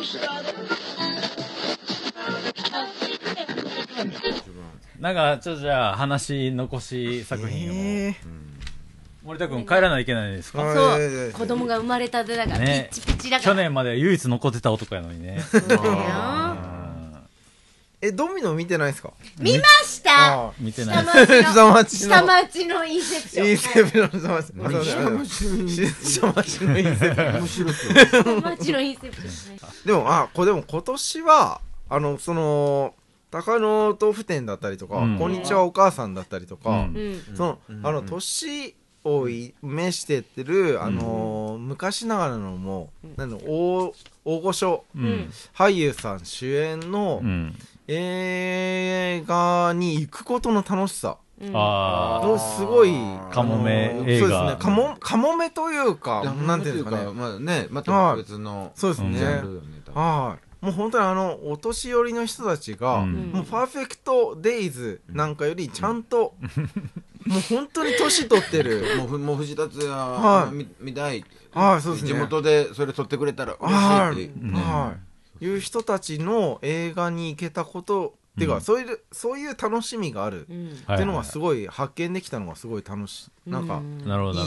なんか、ちょっとじゃあ、話残し作品を。え森田君、帰らないといけないですか？はい。そう。子供が生まれたてだから、ね。ピッチピチだから。去年まで唯一残ってた男やのにね。そうだよえ、ドミノ見てないですか？見ました。あ見てない 下。町の。下町のインセプション。インセプション下町。の下町のインセプ下町のインセプション。下町のインセプション。ねでも、あ、これでも今年は、あの、その、高野豆腐店だったりとか、うん。こんにちはお母さんだったりとか、うん。うん。その、あの、年を召してってる、あのー昔ながらのもう、なんだ大、大御所うん。俳優さん主演のうん。映画に行くことの楽しさうんあのすごい、カモメ映画そうですね、カモ、カモメというか、ななんていうんですかね。まあね、また別のそうですね。はい。もう本当にあの、お年寄りの人たちが、うんもうパーフェクトデイズなんかよりちゃんと、もう本当に年取ってる。もうふ、もう藤達はい見たい。はい、そうですね。地元でそれ撮ってくれたらはい、嬉しいって。はい。いう人たちの映画に行けたこと、っていうか、うん。そういう、そういう楽しみがある。うん。っていうのがすごい発見できたのがすごい楽しい、なんか。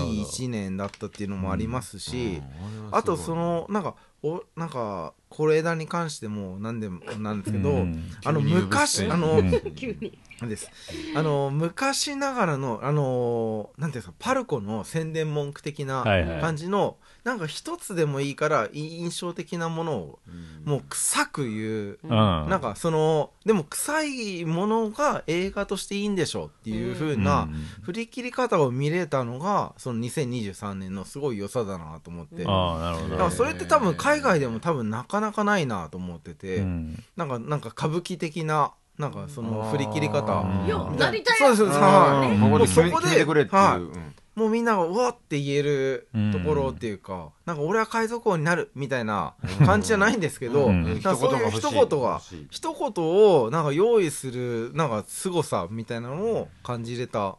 いい一年だったっていうのもありますし、うん。あとそ、のなんかおなんか是枝に関しても何でもなんですけど、うん。あの昔あの、うん。急に。です。あの昔ながらのあのなんていうんですかパルコの宣伝文句的なはいはい。感じの、なんか一つでもいいから印象的なものをもう臭く言う、うん。なんかそのでも臭いものが映画としていいんでしょうっていう風なうん。振り切り方を見れたのがその2023年のすごい良さだなと思って、ああ、なるほど。だからそれって多分海外でも多分なかなかないなと思ってて、うん。なんかなんか歌舞伎的ななんかその振り切り方。なりたいそうですそうです。はい。もうそこで。はい。うん。もうみんながうわって言えるところっていうか、なんか俺は海賊王になるみたいな感じじゃないんですけど、うん。なんかそういう一言が一言をなんか用意するなんか凄さみたいなのを感じれた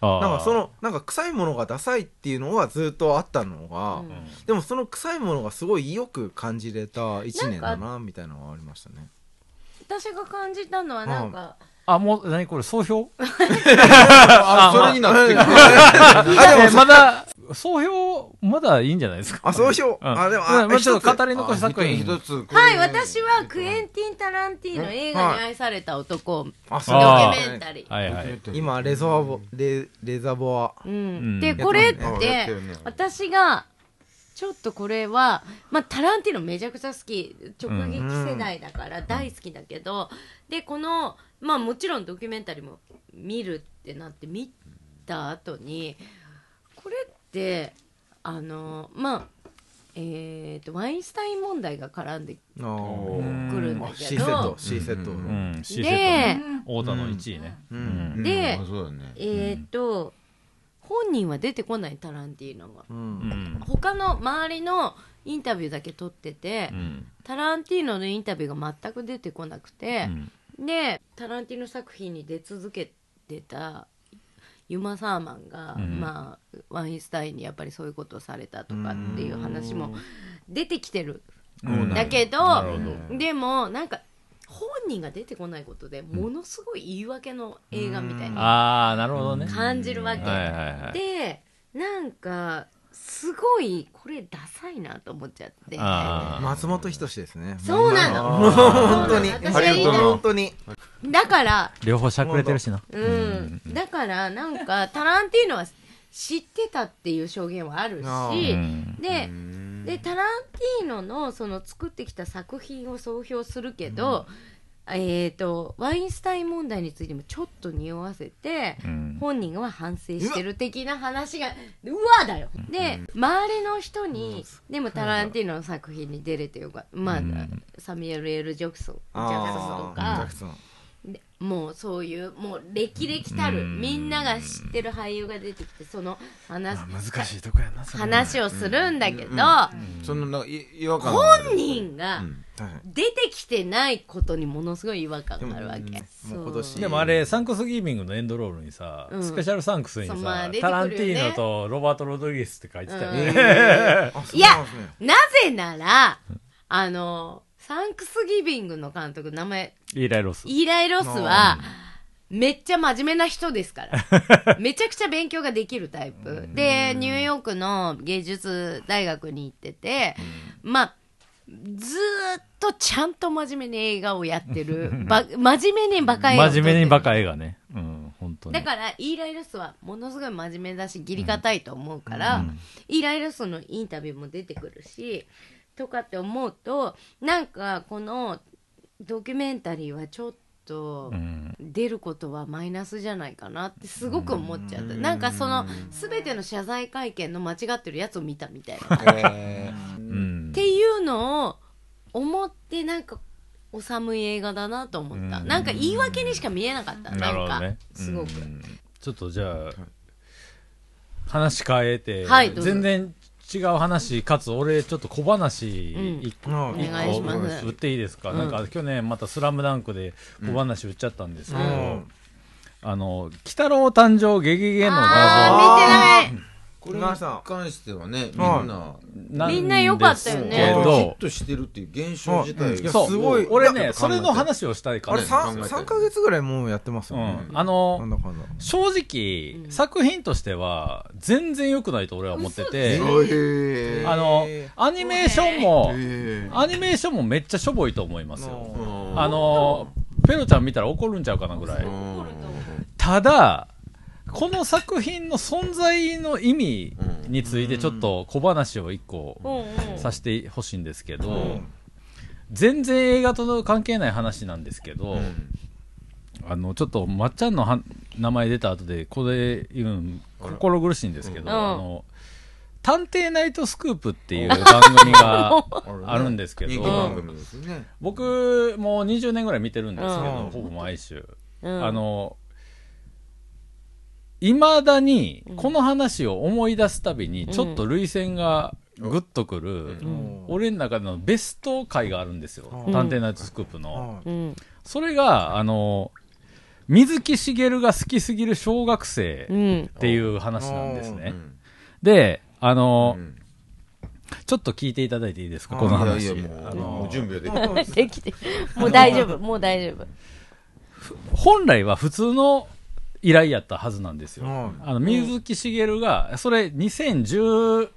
なんかそのなんか臭いものがダサいっていうのはずっとあったのが、うん。でもその臭いものがすごいよく感じれた一年だなみたいなのがありましたね。私が感じたのはなんか、あ、もう、何これ、総評？あ、それになってくる。あでもえまだ、総評、まだいいんじゃないですか？あそうしよう。うんあでもまあまあちょっと語り残し作品。一つ。はい、私はクエンティン・タランティーノ映画に愛された男、あドキュメンタリー。はいはい。今レゾアボレレザボアうんうんで、これって私が、ちょっとこれは、まあ、タランティーノめちゃくちゃ好き、直撃世代だから大好きだけど、で、この、まあもちろんドキュメンタリーも見るってなって見た後に、これって、あの、まあ、えー、とワインスタイン問題が絡んでくるんだあけ C セットど C セットううん、ットでね。太田の1位ね。ううん。ん。で。えー、と本人は出てこないタランティーノが。ううん。ん。他の周りのインタビューだけ撮ってて、うん。タランティーノのインタビューが全く出てこなくてう、ん。でタランティーノ作品に出続けてたユマ・サーマンが、うん。まあ、ワインスタインにやっぱりそういうことをされたとかっていう話も出てきてるうんだけどでもなんか本人が出てこないことでものすごい言い訳の映画みたいなああ、なるほどね。感じるわけ、はいはいはい。でなんかすごいこれダサいなと思っちゃって。あ松本人志ですね。そうなの。もう本当に。本当に。だから両方しゃくれてるしな。うん、だからなんかタランティーノは知ってたっていう証言はあるしでうん。でタランティーノのその作ってきた作品を総評するけど、えー、とワインスタイン問題についてもちょっと匂わせて、うん。本人は反省してる的な話がうわだよ。で周りの人に、でもタランティーノの作品に出れてよかった。まあ、うん。サミュエル・エル・ジョクソンジャクソンとかもうそういうもう歴々たるうん。みんなが知ってる俳優が出てきてその話難しいとこやな、話をするんだけど、そのなんかい違和感本人が出てきてないことにものすごい違和感があるわけ。でもあれ、サンクスギビングのエンドロールにさ、うん。スペシャルサンクスにさ、タランティーノとロバート・ロドリゲスって書いてたよね。いやなぜなら、あの、サンクスギビングの監督、名前、イーライロス。イーライ・ロスは、めっちゃ真面目な人ですから。めちゃくちゃ勉強ができるタイプ。で、ニューヨークの芸術大学に行ってて、まあ、ずーっとちゃんと真面目に映画をやってる。ば真面目にバカ映画真面目にバカ映画ね。うん、本当に。だから、イーライ・ロスはものすごい真面目だし、義理堅いと思うから、イーライ・ロスのインタビューも出てくるし、とかって思うと、なんか、このドキュメンタリーはちょっとうん。出ることはマイナスじゃないかなってすごく思っちゃった。なんかその、すべての謝罪会見の間違ってるやつを見たみたいな。っ。ていうのを思って、なんか、お寒い映画だなと思った。うんなんか言い訳にしか見えなかった。なるなんかね、。すごく。うんちょっとじゃあ、話変えて、はい全然違う話、かつ俺ちょっと小話うん。一個、うん売っていいですか、うんなん。か去年またスラムダンクで小話売っちゃったんですけど、うん。あの、鬼太郎誕生ゲゲゲの画あー見てないこれに関してはね、みはい。んな、像なんみんな良かったよね。ヒッど、トしてるっていう現象自体い。やそう、すごい俺ね、それの話をしたいかあれら、考え 3, たよ3ヶ月ぐらいもうやってますうよね、ん、あの正直、作品としては全然良くないと俺は思ってて、あの、アニメーションも、へアニメーションもめっちゃしょぼいと思いますよ。ーあの、ペロちゃん見たら怒るんちゃうかなぐらい。う。んただ、この作品の存在の意味についてちょっと小話を一個させてほしいんですけど、ん。全然映画と関係ない話なんですけど、うん。あの、ちょっとまっちゃんのは名前出た後でこれ言うん心苦しいんですけど、うん。あの、探偵ナイトスクープっていう 番組があるんですけど、人気番組ですね。僕もう20年ぐらい見てるんですけど、うん。ほぼ毎週、うん。あのいまだにこの話を思い出すたびにちょっと涙腺がグッとくる、うん。俺の中でのベスト回があるんですよ、うん。探偵ナイトスクープの、それがあの水木しげるが好きすぎる小学生うん。っていう話なんですね、うん。であの、うん。ちょっと聞いていただいていいですか？あこの話。もう、あの準備はできて できてもう大丈夫もう大丈夫。本来は普通の依頼やったはずなんですよ。うんあの、水木しげるが、それ2015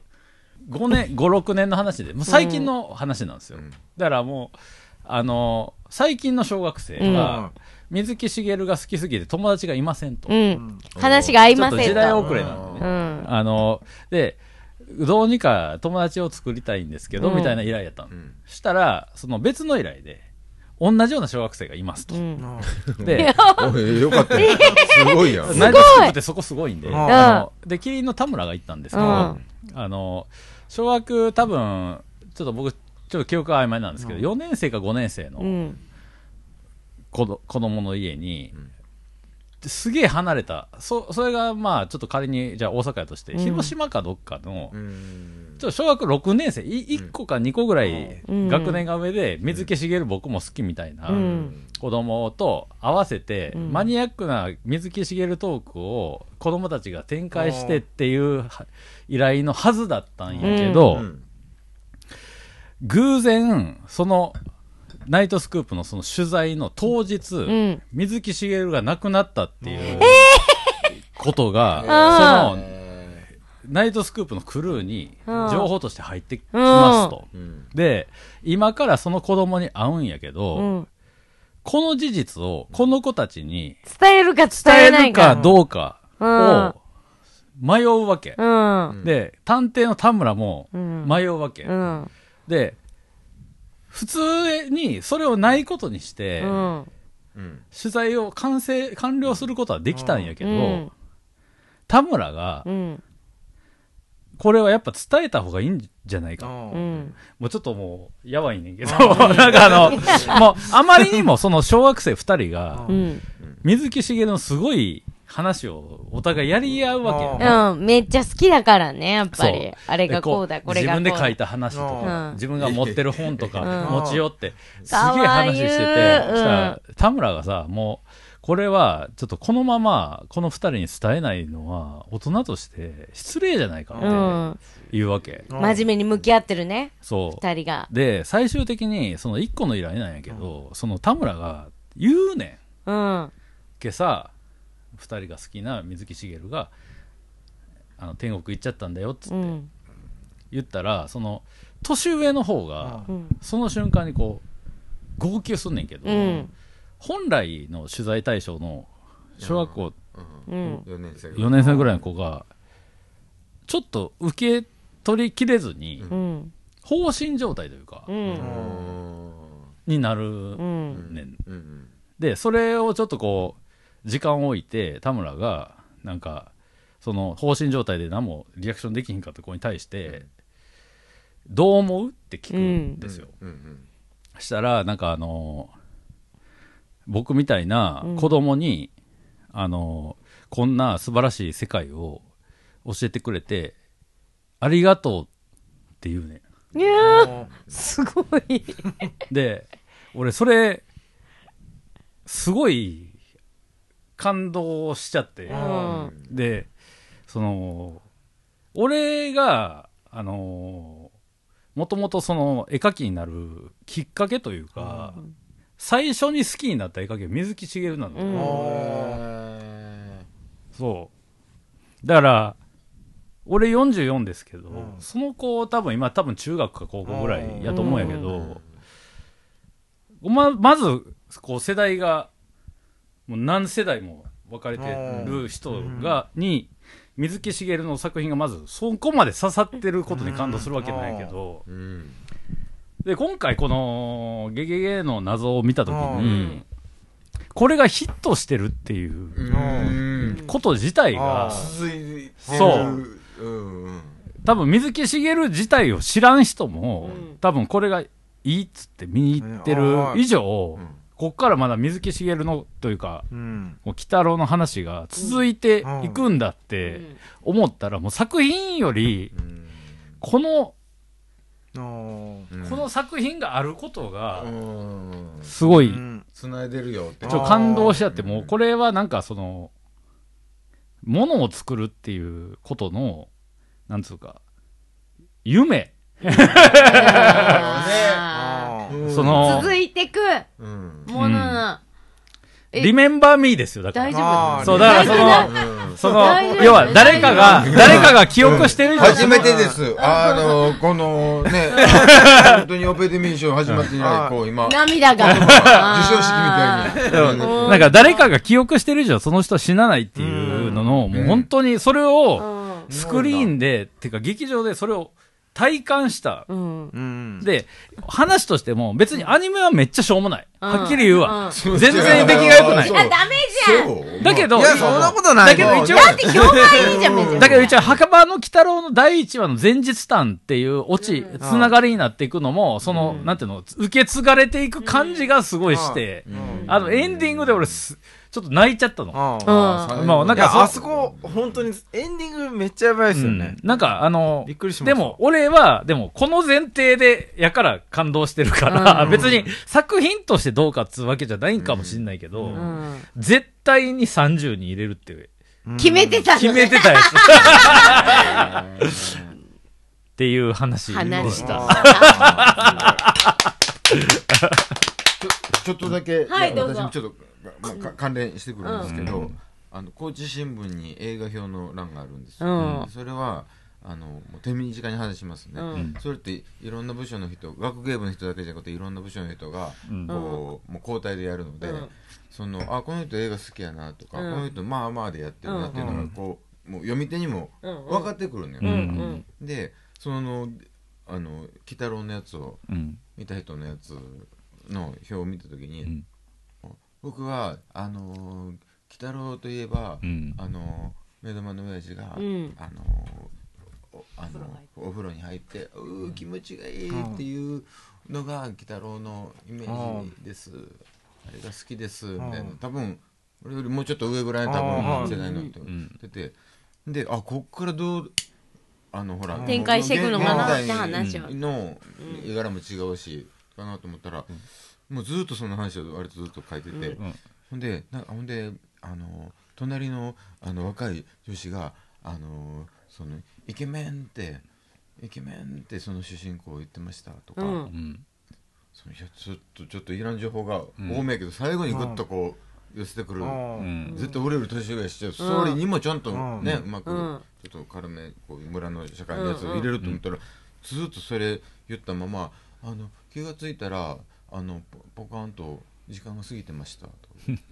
年、5、6年の話で、もう最近の話なんですよ。うんだからもう、あの、最近の小学生が、水木しげるが好きすぎて友達がいませんと。うちん話が合いませんとょっと時代遅れなんでね。うんあの、で、どうにか友達を作りたいんですけど、うんみたいな依頼やったの。うんしたら、その別の依頼で、同じような小学生がいますと。うん。で、おいよかった。よ。すごいやん。ナイトスクープってそこすごいんで、うん。あので、キリンの田村が行ったんですけど、うん。あの、小学多分、ちょっと僕、ちょっと記憶が曖昧なんですけど、4年生か5年生のうん。子ど子供の家に、すげえ離れた、そそれがまあ、ちょっと仮に、じゃあ大阪やとして、うん。広島かどっかの、うん。ちょっと小学6年生、い1個か2個ぐらいうん。学年が上で、水木しげる僕も好きみたいな、うん。子供と合わせて、うん。マニアックな水木しげるトークを子供たちが展開してっていうは依頼のはずだったんやけど、うん。偶然、その、ナイトスクープのその取材の当日、ん。水木しげるが亡くなったっていうことが、あその、ナイトスクープのクルーにうん。情報として入ってきますと。うん。で、今からその子供に会うんやけど、うん。この事実をこの子たちに伝えるか伝伝ええないか。るかどうかを迷うわけ。うん。で、探偵の田村もうん。迷うわけ。うん。で、普通にそれをないことにして、うん。うん。取材を完成、完了することはできたんやけど、うん。田村がう、ん。これはやっぱ伝えた方がいいんじゃないか。うん。もうちょっともう、やばいねんけど、なんかあの、もう、あまりにもその小学生二人がう、ん。水木しげるのすごい話をお互いやり合うわけ、うん、めっちゃ好きだからね、やっぱり。あれがこうだ、これが自分で書いた話とか、自分が持ってる本とか、持ち寄って、すげえ話してて、田村がさ、もう、これはちょっとこのままこの2人に伝えないのは大人として失礼じゃないかっていうわけ、真面目に向き合ってるねそう。2人が。で最終的にその1個の依頼なんやけど、その田村が言うねん、うん、けさ2人が好きな水木しげるがあの天国行っちゃったんだよっつって言ったら、その年上の方が、その瞬間にこう号泣すんねんけど、本来の取材対象の小学校4年生ぐらいの。子がちょっと受け取りきれずに、放心状態というか、になるねん。でそれをちょっとこう時間を置いて田村がなんかその放心状態で何もリアクションできひんかった子に対してどう思うって聞くんですよ、したらなんかあの僕みたいなうん。子供に、あのこんな素晴らしい世界を教えてくれてありがとうって言うね。いやーすごい。んで俺それすごい感動しちゃって、うん。でその俺があのもともとその絵描きになるきっかけというか、最初に好きになった絵描きは水木しげるなの、うん。へそう。だから俺44ですけど、うん。その子多分今多分中学か高校ぐらいやと思うんやけど、ままずこう世代がもう何世代も分かれてる人が、に水木しげるの作品がまずそこまで刺さってることに感動するわけないけど、ーうん。で今回この「ゲゲゲ」の謎を見た時うにん。これがヒットしてるっていううん。こと自体があ続いてる。そう。うんうん。多分水木しげる自体を知らん人も、うん。多分これがいいっつって見に行ってる以上、うんこっからまだ水木しげるのというかうん。もう鬼太郎の話が続いていくんだって思ったらもう作品よりうん。この、この作品があることがうん。すごいうん。繋いでるよって。ちょっと感動しちゃってもうこれはなんかそのものを作るっていうことのなんつうか夢。あー。うんその続いてくうん。もの。のえリメンバーミーですよだから。大丈夫そうだからそ大のうん。その要は誰かが誰かが記憶してるじゃん初めてです。あの、このね、本当にオペデミー賞始まって以来、こう今、授涙が。賞式みたいに。うん。なんか誰かが記憶してる以上その人は死なないっていうのの、ん。もう本当にそれをうん。スクリーンで、てか劇場でそれを体感した。うん。うん。で、話としても別にアニメはめっちゃしょうもない。うん。はっきり言うわ。うん。全然出来が良くない。ダメじゃん。だけどいやそんなことないだけど一応、だって評判いいじゃんだけど一応、墓場の鬼太郎の第一話の前日譚っていうオチ、うん。つながりになっていくのも、その、なんていうの、受け継がれていく感じがすごいして、うん。あの、エンディングで俺す、ちょっと泣いちゃったの。あうん。まあなんかあそこ本当にエンディングめっちゃやばいですよね。うん。なんか、あのびっくりしました。でも、俺は、でも、この前提で、やから感動してるから、うん。別に作品としてどうかっつうわけじゃないんかもしんないけど、うん。絶対に30に入れるって決めてた決のめてたやつ。っていう話で話した。ちょっとだけ、はいどうぞ。私もちょっと、まあか関連してくるんですけど、あの高知新聞に映画表の欄があるんですよ、うん。それはあのもう手短に話しますね、うん。それっていろんな部署の人学芸部の人だけじゃなくていろんな部署の人がうん。こう、もう交代でやるので、うん。そのあこの人映画好きやなとか、うん。この人まあまあでやってるなっていうのがこう、もう読み手にもうん。分かってくるのよ、うん。うん。でそのあの鬼太郎のやつをうん。見た人のやつの表を見た時に、うん僕はあのー鬼太郎といえば、うん。あのー目玉の親父が、うん。あのーおあのお風呂に入って「うー気持ちがいい」っていうのが鬼太郎のイメージです、あれが好きです。みたいな。多分俺よりもうちょっと上ぐらいの多うん。分世代の人が出て。であこっからどうあのほら展開していくのかな現って話を代の絵柄も違うしかなと思ったら、もうずっとその話を割とずっと書いてて、うん。ほんでなほんであの隣のあの若い女子があのそのイケメンってイケメンってその主人公言ってましたとか、うん。うんそのいやちょっとちょっといらん情報がうん。多めやけど、最後にグッとこう寄せてくる、うん。絶対俺より年上やしストーリーにもちゃんとうん。ね、うまくうん。ちょっと軽めこう村の社会のやつを入れると思ったら、ずっとそれ言ったままあの気がついたらあのポポカンと時間が過ぎてましたと。言って、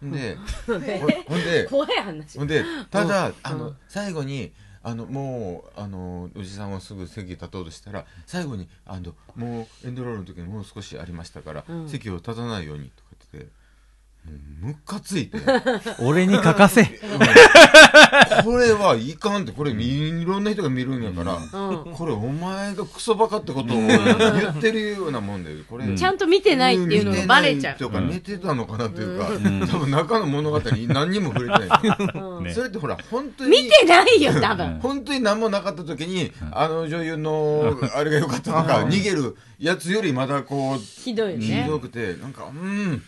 ほん。でほんで怖い話。ほんでただ、あの最後にあのもうあのおじさんはすぐ席立とうとしたら最後にあのもうエンドロールの時にもう少しありましたから、うん。席を立たないようにとか言ってムカついて。俺に書かせ。これはいかんってこれいろんな人が見るんやから、うん。これお前がクソバカってことを言ってるようなもんでこれ、ちゃんと見てないっていうのがバレちゃう。とか寝てたのかなというか、ん。多分中の物語に何にも触れてない、うん。ねそれってほら本当に見てないよ多分。本当に何もなかった時に、あの女優のあれが良かったとか、うん。逃げるやつよりまだこう、ひどいよね。ひどくて、なんか、うん。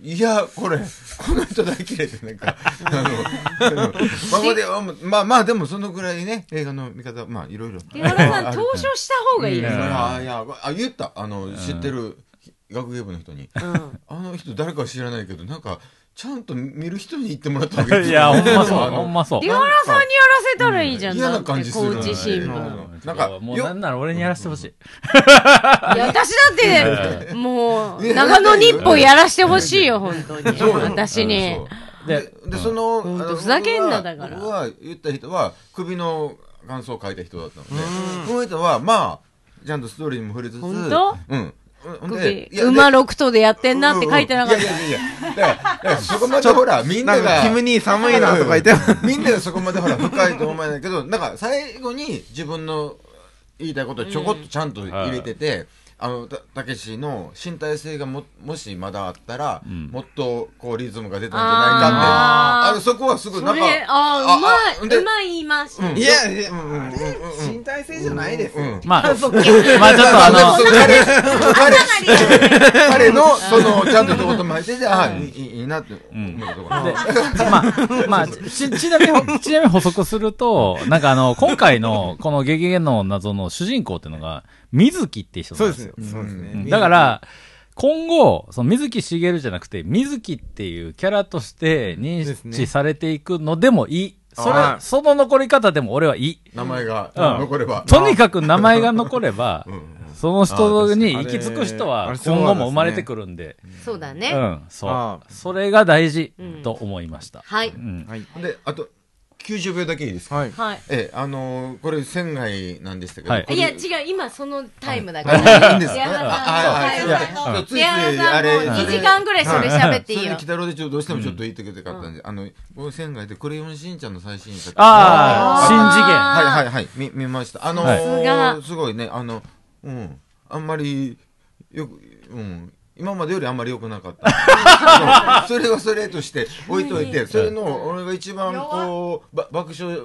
いや、これ、この人大嫌いで、なんか、あの、まあまあで、まあまあでもそのぐらいね、映画の見方、まあいろいろ。手原さん投書した方がいいあいや、あ、言った。あの、知ってる学芸部の人に。うんあの人誰かは知らないけど、なんか、ちゃんと見る人に言ってもらった方がいい。いやほんまそうほんまそう。手原さんにやらせたらいいじゃん嫌な感じする高知新聞うん。なんかよもうなんなら俺にやらせてほしい。いや私だってもう長野日報やらしてほしいよ本当に。私に。ででそのふざけんなだから。僕は言った人は首の感想を書いた人だったので。この人はまあちゃんとストーリーにも触れつつうん馬で6頭でやってんなって書いてなかった。いやいやいやだからだからそこまでほらみんながか、君に寒いなとか言って、みんながそこまでほら深いと思えないけど、なんか最後に自分の言いたいことをちょこっとちゃんと入れてて、あの、たたけしの身体性がも、もしまだあったら、ん。もっとこうリズムが出たんじゃないかって、あーあの、そこはすぐなんか、あーうまいうまい言い回し。うん。いや、いや身体性じゃないです。まあまあちょっとまああの彼、の、その、ちゃんと一言も入ってて、ああ、いいいいなって思うところ。でまあ、まあ、ち、ちなみに、ちなみに補足すると、なんかあの、今回の、この激減の謎の主人公っていうのが、水木っていう人なそうでんですよ。。そうですうん。ね。だから、今後、その水木しげるじゃなくて、水木っていうキャラとして認知されていくのでもいい。それその残り方でも俺はいい。名前がうん残れば。とにかく名前が残れば う、んその人に行き着く人は今後も生まれてくるんで、そうだねうん、そあう。それが大事と思いました。はいうん。はい。で、あと、90秒だけいいですか？はい。はい。ええ、あのーこれ、仙外なんでしたけど、はい。いや違う今そのタイムだかあらい。いんですか？手原さんあついついあれも2時間ぐらいそれ喋っていいよ。それで北郎でちょっとどうしてもちょっと言ってくれたかったんで、あの、僕仙外でクレヨンしんちゃんの最新作。ああ、新次元。はいはいはい、見、見ました。あのはい。ーすごいね、あの、うん、あんまり、よく、うん、今までよりあんまり良くなかった。それはそれとして置いといて、それの、俺が一番こう、ば爆笑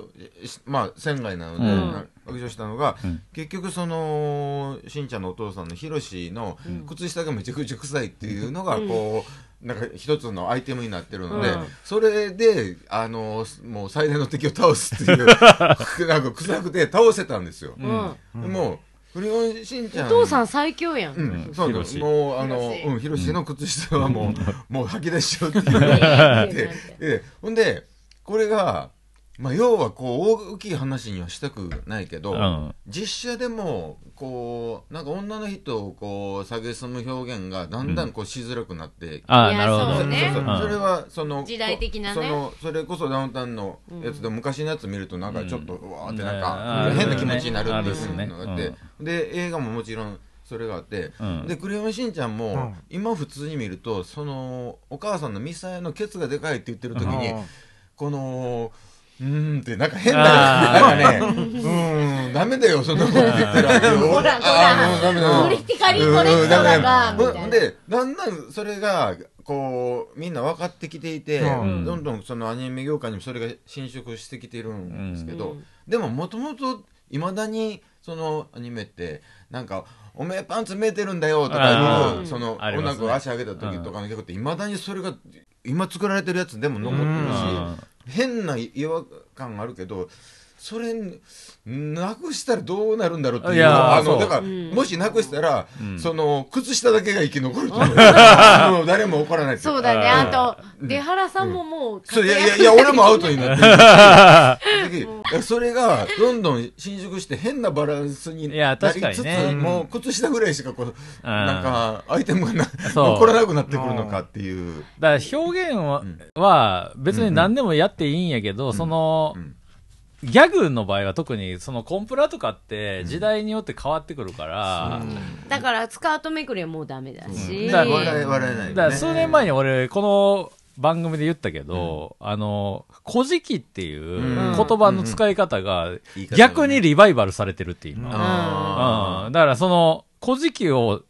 し、まあ、仙外なので、うん。爆笑したのが、うん。結局その、しんちゃんのお父さんのひろしの靴下がめちゃくちゃ臭いっていうのが、こう、なんか一つのアイテムになってるので、うん。それで、あの、もう最大の敵を倒すっていう、なんか臭くて倒せたんですよ。うん。でもう、クレヨンしんちゃん。お父さん最強やん。うん、そうだヒロシ。もう、あの、ヒロシ。うん、ヒロシの靴下はもう、もう吐き出しちゃうっていう。いやいやいやででほんで、これが、まあ、要はこう、大きい話にはしたくないけど、うん。実写でも、こう、なんか女の人をこう、蔑む表現がだんだんこうしづらくなって、ああ、いやなるほど。ね。そうそうう。んそれはその時代的なね。そのそれこそダウンタウンのやつで、昔のやつ見るとなんかちょっと、うわーってなんか、うん。変な気持ちになるっていうのがあって、で映画ももちろんそれがあって、うん。でクレヨンしんちゃんも、うん。今普通に見るとそのお母さんのミサイのケツがでかいって言ってる時に、うん。このうーんってなんか変なあーなんかね。うーんダメだよそんなこと言ったら。ほらほあーもうダメだよ。らポリティカリーコレクトだがみたいなほんでだんだんそれがこうみんな分かってきていて、うん。どんどんそのアニメ業界にもそれが侵食してきてるんですけど、うん。でももともといまだにそのアニメってなんかおめえパンツ見えてるんだよとかいう、うんその、ね。女の子が足上げた時とかの曲って、いまだにそれが、今作られてるやつでも残ってるし、変な違和感があるけど、それ、なくしたらどうなるんだろうっていう。あの、だから、もしなくしたら、その、靴下だけが生き残ると思う。もう 誰も怒らないっていそうだね。あと、出原さんももう、そういやいやいや、俺もアウトになってる。それがどんどん伸縮して変なバランスにいやなりつつ、もう靴下ぐらいしかこう、なんかアイテムが残らなくなってくるのかっていう。だから表現は,、は別に何でもやっていいんやけど、その、んギャグの場合は特にそのコンプラとかって時代によって変わってくるから、だからスカートめくりはもうダメだし。だから笑え笑えないよね。だから数年前に俺この番組で言ったけど、あの、古事記っていう言葉の使い方が逆にリバイバルされてるって今。あうん、だからその古事記をの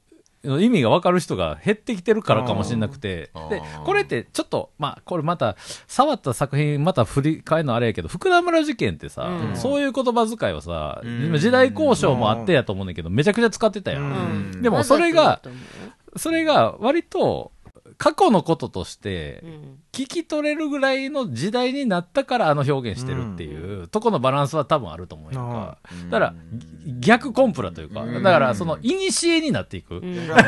意味が分かる人が減ってきてるからかもしれなくて。でこれってちょっとまあこれまた触った作品また振り返るのあれやけど福田村事件ってさ、うん。そういう言葉遣いをさ、うん。時代交渉もあってやと思うねんだけどめちゃくちゃ使ってたやん、うん。でもそれがそれが割と過去のこととしてううん聞き取れるぐらいの時代になったからあの表現してるっていう、とこのバランスは多分あると思うやんか。ーだから、逆コンプラというか、うんだからその、いにしえになっていく。うん だか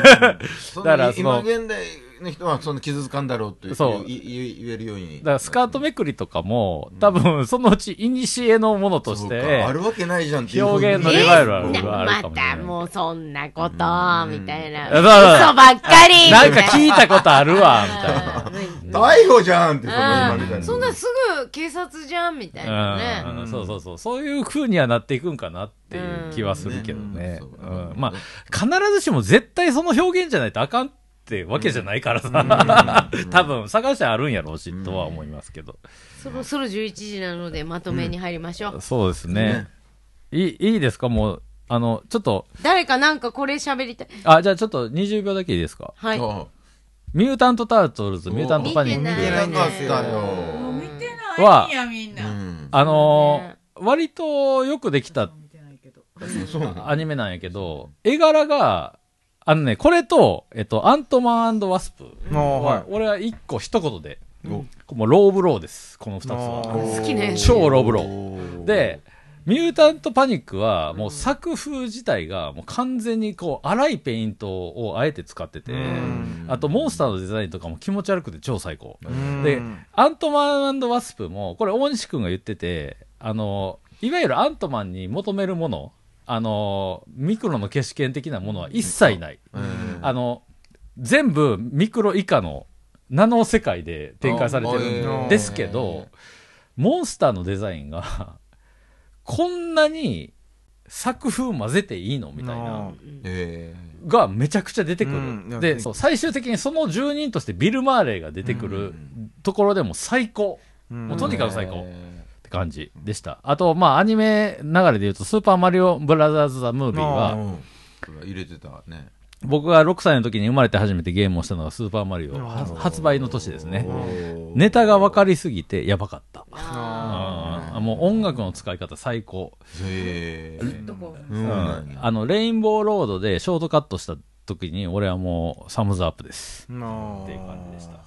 らその今現代の人はその傷つかんだろうっていうそう言い言えるように。だからスカートめくりとかも、多分そのうちいにしえのものとして、かあるわけないじゃんっていうふうに表現のリバイバルあるかまもしれない。たもうそんなこと、みたいな。嘘ばっかりなんか聞いたことあるわ、みたいな。逮捕じゃんってその今みたいうんな。そんなすぐ警察じゃんみたいなね。うんそうそうそう。そういう風にはなっていくんかなっていう気はするけどね。ううんんそうまあ、必ずしも絶対その表現じゃないとあかんってわけじゃないからさ。多分探してあるんやろうし、とは思いますけど。そろそろ11時なのでまとめに入りましょう。そうですね。いい、いいですか？もう、あの、ちょっと、誰かなんかこれ喋りたい。あ、じゃあちょっと20秒だけいいですか？はい。そミュータントタートルズ、ミュータントパニッ見てクう。見ない。てなかったよ。見てない。やみんな、うんあのねー割とよくできたアニメなんやけど、絵柄が、あのね、これと、えっと、アントマンワスプはい、は俺は一個一言で、おもうローブローです、この二つあは。ー好きね超ローブロー。で、ミュータントパニックは、もう作風自体が、もう完全にこう、荒いペイントをあえて使ってて、ん。あと、モンスターのデザインとかも気持ち悪くて超最高。うん。で、アントマンワスプも、これ大西くんが言ってて、あの、いわゆるアントマンに求めるもの、あの、ミクロの景色圏的なものは一切ない。うん。あの、全部ミクロ以下のナノ世界で展開されてるんですけど、モンスターのデザインが、こんなに作風混ぜていいのみたいな。えがめちゃくちゃ出てくる。うんで、そう、最終的にその住人としてビル・マーレーが出てくるところでも最高。うんもうとにかく最高って感じでした。あと、まあ、アニメ流れで言うと、スーパーマリオブラザーズ・ザ・ムービーーは、うん入れてたね。僕が6歳の時に生まれて初めてゲームをしたのがスーパーマリオは発売の年ですね。ネタが分かりすぎてやばかった。もう音楽の使い方最高。へえ。どこうんうんあの、レインボーロードでショートカットした時に、俺はもうサムズアップです。なっていう感じでした。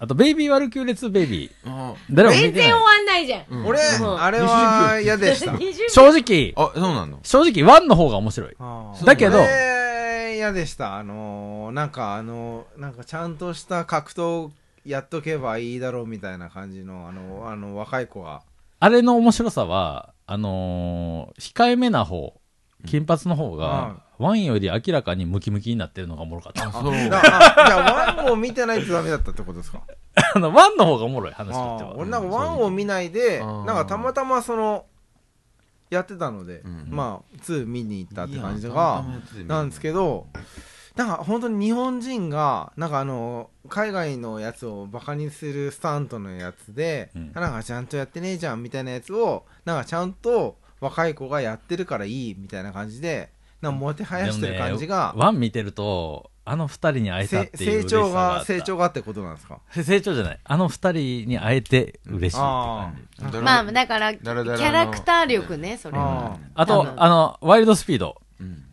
あと、ベイビーワルキューレツベイビー。あ誰も見全。然終わんないじゃん。俺、うんあれは嫌でした。20正直、あ、そうなの？正直、ワンの方が面白い。だけど俺嫌でした。あのー、なんかあのー、なんかちゃんとした格闘やっとけばいいだろうみたいな感じの、あの、あの、若い子が。あれの面白さは、あのー控えめな方、金髪の方が、ワンより明らかにムキムキになってるのがおもろかった。あ、そう。じゃあ、ワンを見てないとダメだったってことですか？あの、ワンの方がおもろい話としては。あー俺なんかワンを見ないで、なんかたまたまその、やってたので、うん。まあ、2見に行ったって感じがなんですけど、なんか本当に日本人が、なんかあの、海外のやつをバカにするスタントのやつで、うんなんかちゃんとやってねえじゃんみたいなやつを、なんかちゃんと若い子がやってるからいいみたいな感じで、なんかもてはやしてる感じが、ワン見てると、あの二人に会えたっせていう嬉しさ成長が、があった成長がってことなんですか？成長じゃない。あの二人に会えて嬉しいって感じ。まあ、だから、キャラクター力ね、それは。ああとあの、ワイルドスピード。うん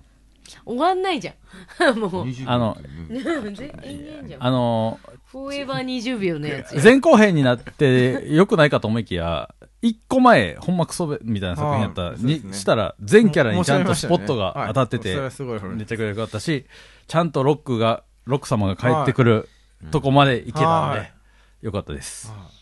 終わんないじゃん。もう。20あの 全然延々じゃん。あのフォーエバー20秒のやつ前後編になって良くないかと思いきや、一個前、ほんまクソべみたいな作品やったああそうですね。にしたら、全キャラにちゃんとスポットが当たっててはいそれは、すごいめちゃくちゃ良かったし、ちゃんとロックが、ロック様が帰ってくるとこまで行けたんではい、よかったです。はい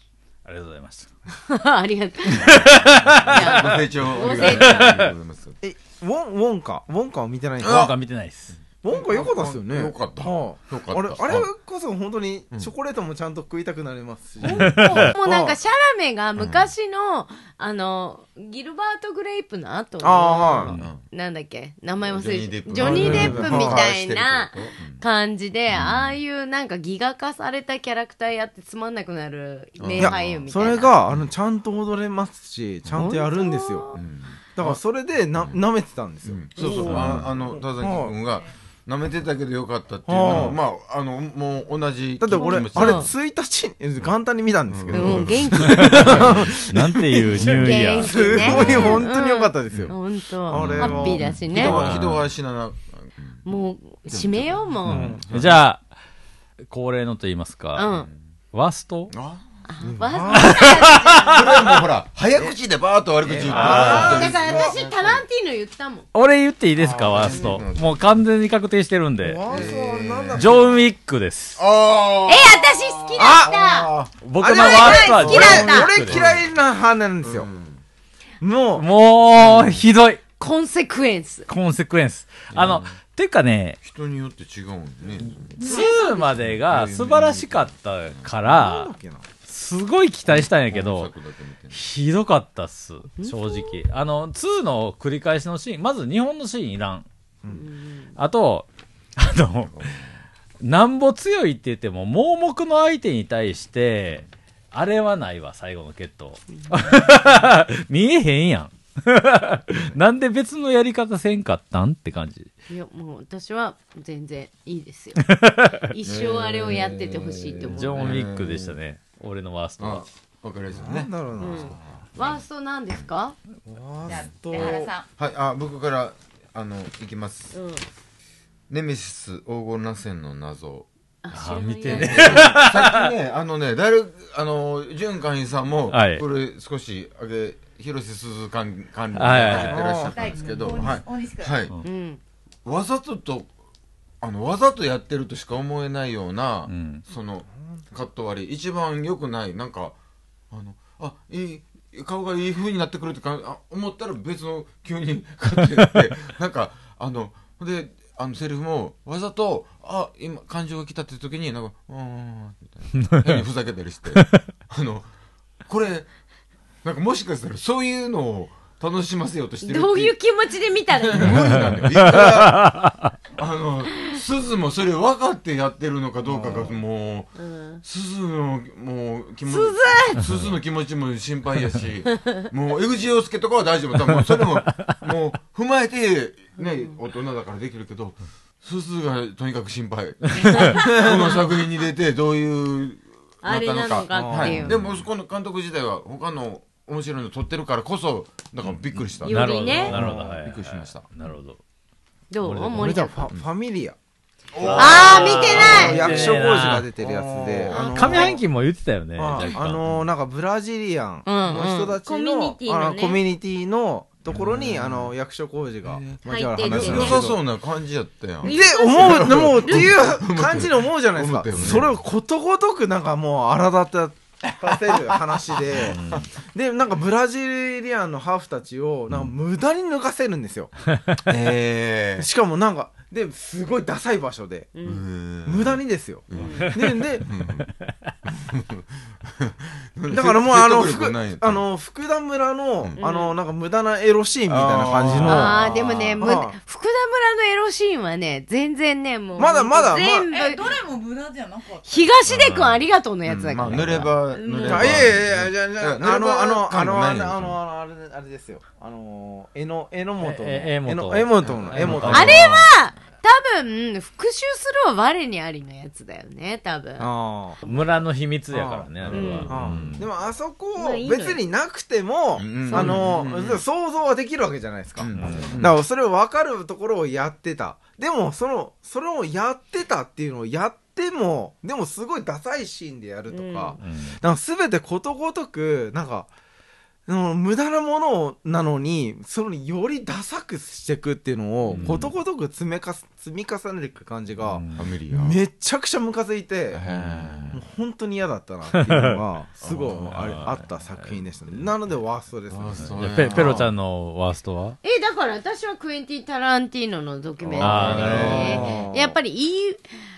ありがとうございました。ありがとう。いごや清聴。ありがとうございます。えウォンウォンカ？ウォンカを見てないんですか？なんか見てないです。ウォンカ良かったっすよね。よかった。はい。よかった。あれあれこそ本当にチョコレートもちゃんと食いたくなりますし。もうなんかシャラメが昔の、あのギルバート・グレイプの後のはい。うんなんだっけ？名前忘れてジョニーデップ。ジョニー・デップみたいなはい。感じで、ああいうなんかギガ化されたキャラクターやってつまんなくなる名俳優みたいな。それがあのちゃんと踊れますしちゃんとやるんですよ。うんだからそれでな舐めてたんですよ。そうそう。ああの田崎君が舐めてたけどよかったっていうのはまああのもう同じだって俺あれうん1日にえ元旦に見たんですけど。うん元気。なんていうニューイヤー。すね。ごい本当に良かったですよ。本当。あれは。ハッピーだしね。人は人は死なな。もう締めよう。もう、じゃあ、恒例のと言いますうん。か、ワースト？あ？わそれはもうほら早口でバーッと悪口言ってだから私タランティーノ言ったもん。俺言っていいですか、ワースト。もう完全に確定してるんで。ジョン・ウィックです。あえ私好きだった。あ僕のワーストはジョン・ウィック。俺。嫌いな派なんですよ。もうもう、ひどい。コンセクエンス。コンセクエンス。あの、ていうかね、人によって違うんね。2までが素晴らしかったからだっ、けなすごい期待したんやけどひどかったっす、正直。あの、2の繰り返しのシーン、まず日本のシーンいらん。あと、あの、なんぼ強いって言っても、盲目の相手に対して、あれはないわ、最後の決闘。見えへんやん。なんで別のやり方せんかったんって感じ。いやもう私は全然いいですよ 一生あれをやっててほしいと思う、ジョン・ウィックでしたね。俺のワーストは。あ。わかりますよね。なんだろうな。ワーストなんですか？ワじゃあースト江原さん。はいあ僕からあのいきます。うん。ネメシス黄金螺旋の謎。ああ見てね。さっきね あのね誰あの潤寛員さんもはい。これ少し上げ広瀬すず管管理はいはい上げてらっしゃったんですけどはい。大西君はい。うん。わざととあのわざとやってるとしか思えないような、うん。そのカット割り。一番良くない。なんかあのあいい顔がいい風になってくるってかあ思ったら別の急にカットやって。なんかあのであのセリフもわざとあ今感情が来たって時になんかうーんみたいな。変にふざけたりして。あのこれなんかもしかしたらそういうのを楽しませようとしてるどういう気持ちで見たらいいの？無理なんだよ。いくら、あの、鈴もそれ分かってやってるのかどうかがもう、うん鈴の、もう、気持ち、鈴の気持ちも心配やし、もう、江口洋介とかは大丈夫。多分それも、もう、踏まえて、ね、大人だからできるけど、鈴がとにかく心配。この作品に出て、どういう、あれなのかっていうはい。でも、この監督自体は、他の面白いの撮ってるからこそ、だからびっくりした。よりねなるほど。はいびっくりしましたなるほど。どう？俺じゃあファファミリアあー見てない。役所広司が出てるやつであーあの上半期も言ってたよね。ああのーなんかブラジリアンの人たちの,、うんうん。コミュニティのね。あのコミュニティのところに、あの役所広司が交わる話良入っててねさそうな感じやったやん。で思うでも っていう感じに思うじゃないですか、ね。それをことごとくなんかもう荒立たせる話で。でなんかブラジリアンのハーフたちをなんか無駄に抜かせるんですよ、えしかもなんかですごいダサい場所で。うえん。無駄にですよ、でで だからもうあの福あの福田村の、あのなんか無駄なエロシーンみたいな感じの。あーでもね、むあー。福田村のエロシーンはね、全然ね、もう。まだまだ全部、えどれも無駄じゃなかった？東出くんありがとうのやつだけど。まあ塗れば塗ればあいやいやいやじゃあじゃああのあのあ感のあないよのあのあのあれあれですよ。あのえのえのもとの。ええもとのえもとあれは多分復讐するは我にありのやつだよね多分。あ村の秘密やからねあれうん。あは、でもあそこまあいいのよ。別になくても、うん。あの、うん。想像はできるわけじゃないですか、うん。だからそれを分かるところをやってた。でもそのそれをやってたっていうのをやってもでもすごいダサいシーンでやるとか,、うん。なんか全てことごとくなんかうん無駄なものなのにそれによりダサくしていくっていうのをうん。ことごとく積めかす積み重ねていく感じが、めちゃくちゃムカついて、へもうー本当に嫌だったなっていうのが すごいあった作品でしたね。なのでワーストですね。ワーストじゃあペペロちゃんのワーストは？えだから私はクエンティン・タランティーノのドキュメンタリどーやっぱり言い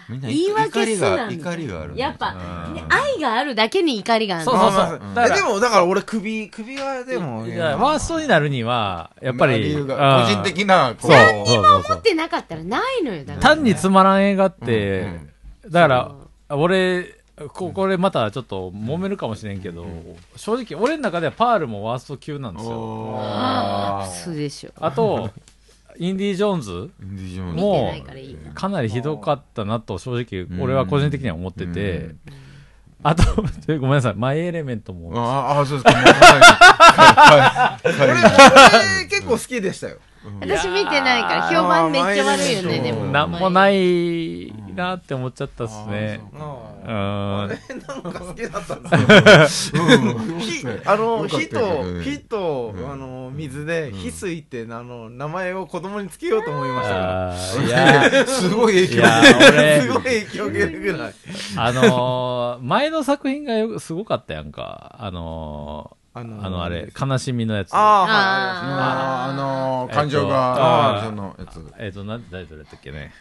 みんな言い訳すながみたいな。怒りがあるやっぱ、うん。ね愛があるだけに怒りがあるそうそうそう。だからえでもだから俺首首輪でもいやワーストになるにはやっぱり理由が個人的なこう。そう。そうそうそう持ってなかったらないのよだから単につまらん映画って、うん。だから俺ここれまたちょっと揉めるかもしれんけど、正直俺の中ではパールもワースト級なんですよ。おー。そうでしょ。あと インディ・ジョーンズ？インディ・ジョーンズ。見てないかな。りひどかったなと正直俺は個人的には思ってて、うん。あと ごめんなさい。マイ・エレメントも。ああそうです。かもうはい。はい俺はい俺結構好きでしたよ。私見てないから評判めっちゃ悪いよねでも。なんもないなって思っちゃったっすね。うあん。ー。なんか好きだったんですよあの火とよ火とうん。あの水で翡翠ってあの名前を子供につけようと思いました。いやすごい影響。すごい影響を受けるぐらい。あのー前の作品がよすごかったやんか。あのあーあのあれ、悲しみのやつ。ああはいあのー感情えっとがあー。そのやつ。えっ、と、なんてタイトルやったっけね。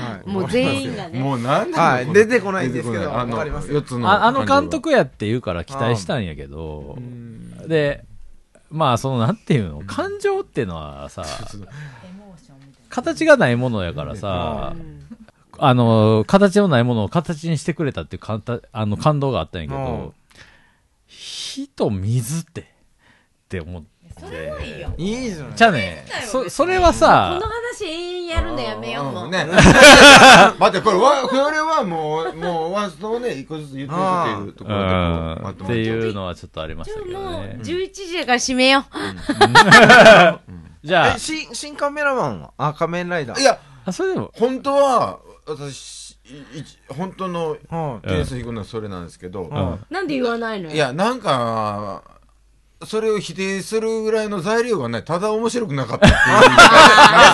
はい。もう全員がね。もうなんだはい。出てこないんですけど。あのああの監督やって言うから期待したんやけど。う、ん。で、まあ、その、なんていうの、感情っていうのはさ、形がないものやからさう、ん。あの、形のないものを形にしてくれたっていうかんたあの感動があったんやけうん。ど、火と水って、って思って。なそれはいいよ。いいじゃないじゃあね、そ、それはこさの、話永遠やるのやめようもう。ね。待ってこれわこれはもうもうワンストをね一個ずつ言っていくっていうところっていうのはちょっとありましたけどね。11時だから閉めよう。じゃえ新新カメラマンは？あ仮面ライダー。いやあ、あ、それでも、本当は私本当のはい。点数引くのはそれなんですけど、うん。なんで言わないのよ。いやなんかそれを否定するぐらいの材料がない。ただ面白くなかったっていう。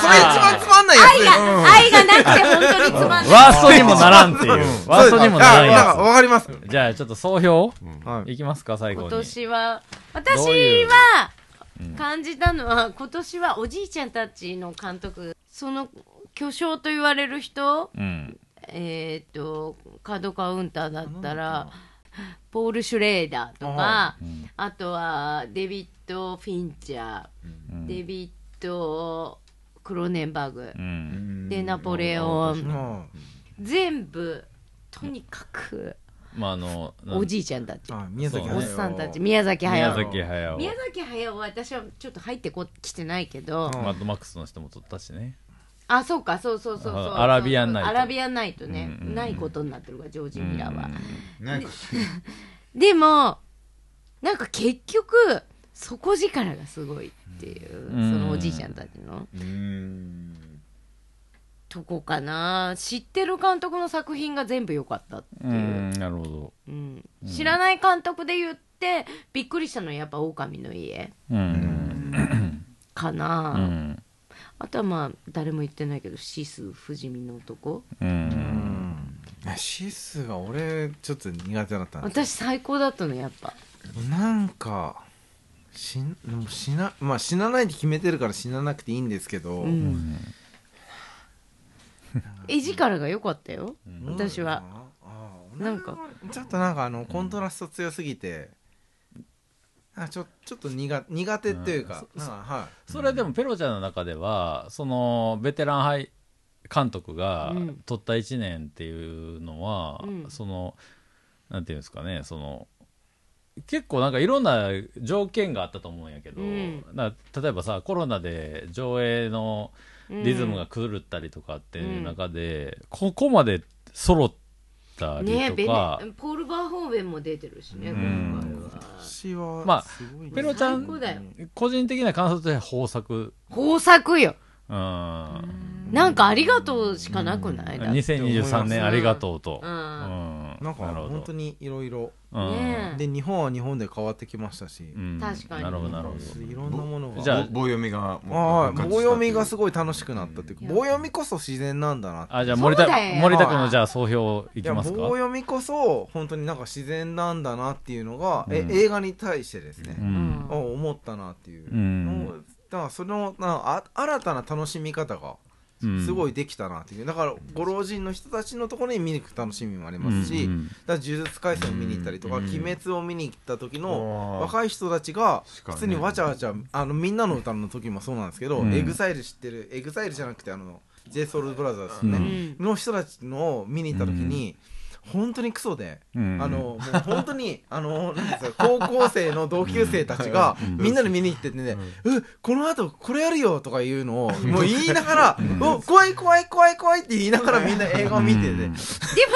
それ一番つまん。ないやつ愛が愛がなくて本当につまんない。ワーストにもならんっていう。ワーストにもならんやわかります。つ。じゃあ、ちょっと総評？はい。いきますか、最後今に。年はど私は感じたのは今年はおじいちゃんたちの監督その巨匠と言われる人うん。えっ、と角川ウンターだったらポール・シュレーダーとかうんあとはデビッド・フィンチャー、うん。デビッド・クローネンバーグ。う、ん。でナポレオン。うん全部とにかくまあ、あの、おじいちゃんたち。あ宮崎おっさんたち。宮崎駿。宮崎駿。宮崎駿は私はちょっと入ってこきてないけど、うん。マッドマックスの人も撮ったしね。あそうかそうそうそうそう。あアラビアンナイト。アラビアンナイトね、うんうんうん。ないことになってるからジョージ・ミラーは、なん。か でもなんか結局底力がすごいっていう、うん。そのおじいちゃんたちの。うーん。とこかな。知ってる監督の作品が全部良かったっていう。う、ん、なるほど。うん。知らない監督で言ってびっくりしたのはやっぱ「狼の家。うん。」かな、うん。あとはまあ誰も言ってないけどシス不死身の男。う。うん。んシスが俺ちょっと苦手だったんです私最高だったのやっぱ。なんか死んでも死なまあ死なないって決めてるから死ななくていいんですけど、うん。絵力が良かったよ。うん。私は。ああなんかちょっとなんかあのコントラスト強すぎて、あちょちょっと苦苦手っていうか、うん。なんかはそれはでもペロちゃんの中ではそのベテラン俳監督がうん。取った1年っていうのは、うん。そのなんていうんですかねその結構なんかいろんな条件があったと思うんやけど、うん。な例えばさコロナで上映のリズムが狂ったりとかっていう中で、ここまで揃ったりとか、ポール・バーホーベンも出てるしね、ん。今回は。私はまあペロちゃん個人的な感想としては豊作、豊作よ。うん、なんかありがとうしかなくない？だって。2023年ありがとうと、うん。うんなんか本当にいろいろで日本は日本で変わってきましたし。うん。確かに。なるほどなるほど。いろんなものが。じゃあ棒読みが棒読みがすごい楽しくなったっていうか棒読みこそ自然なんだなって。あじゃあ森田森田君のじゃあ総評いいや棒きますか？読みこそ本当になんか自然なんだなっていうのが、えうん。映画に対してですねう、ん。あ思ったなっていう、うん。だからそのなあ新たな楽しみ方がうんすごいできたなっていう。だからご老人の人たちのところに見に行く楽しみもありますし、うんうんだから呪術廻戦を見に行ったりとか、うん鬼滅を見に行った時あのー。若い人たちが普通にわちゃわちゃあのみんなの歌の時もそうなんですけど、うん。エグザイル知ってるエグザイルじゃなくてあの j ソ o u l b r o t h e r うね、の人たちのを見に行った時に、本当にクソで、うん。あのもう本当にあのなんですか 高校生の同級生たちがみんなで見に行っててね「うこの後これやるよ」とかいうのをもう言いながら「お怖い怖い怖い怖い」って言いながらみんな映画を見てて。でも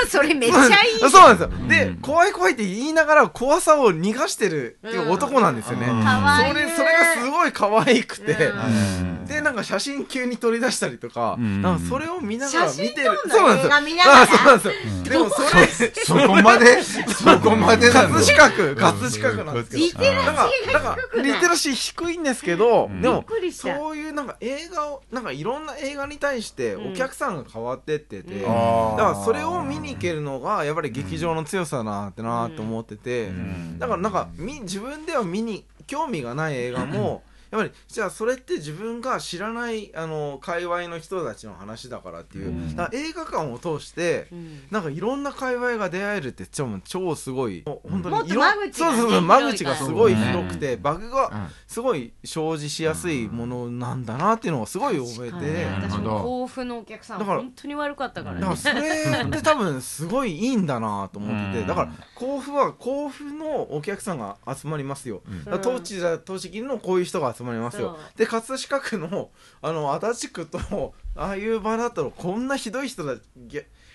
それめっちゃいいそうなんですよ。で、怖い怖いって言いながら怖さを逃がしてるっていう男なんですよね。うん。かわいい。それ、それがすごい可愛くて、うん。で、なんか写真急に撮り出したりとか、うん。なんかそれを見ながら写見てる。真撮んのそうなんですよ。映画見ながら。あそうなんですよ。でもそれ、そこまでそこまでなんだ葛飾区、葛飾区なんですけど。リテラシなんか、ーなんかが低くない？リテラシー低いんですけど、うん。でもそういうなんか映画をなんかいろんな映画に対してお客さんが変わってってて、うん。だからそれを見に行けるのがやっぱり劇場の強さだなってなって思ってて、ん。だからなんかみ自分では見に興味がない映画もやっぱりじゃあそれって自分が知らないあの界隈の人たちの話だからっていう、うん。だから映画館を通して、うん。なんかいろんな界隈が出会えるって超超すごい本当にいろそうそうそう間口がすごい広くてバグがすごい生じしやすいものなんだなっていうのをすごい覚えて、うん。私も甲府のお客さんだから本当に悪かったからね。だからそれって多分すごいいいんだなと思ってて、うん。だから甲府は甲府のお客さんが集まりますよ、だから当地だ栃木のこういう人が集まりますよ。で葛飾区のあの足立区とああいう場だとこんなひどい人たち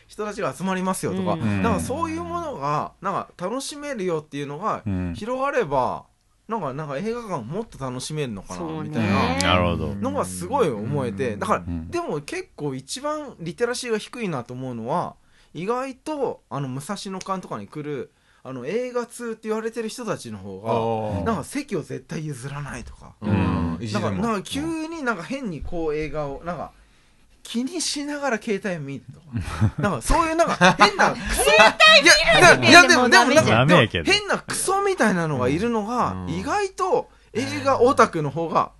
人たちが集まりますよとか、うん。だからそういうものがなんか楽しめるよっていうのがうん。広がればなんかなんか映画館もっと楽しめるのかなみたいな。なるほど。のがすごい思えてだから、ん。でも結構一番リテラシーが低いなと思うのは意外とあの武蔵野館とかに来るあの映画通って言われてる人たちの方がなんか席を絶対譲らないとか、うん。なんかなんか急になんか変にこう映画をなんか気にしながら携帯を見るとか。なんかそういうなんか変な携帯見るいやいやでもでもなんか変なクソみたいなのがいるのがうん。意外と映画オタクの方が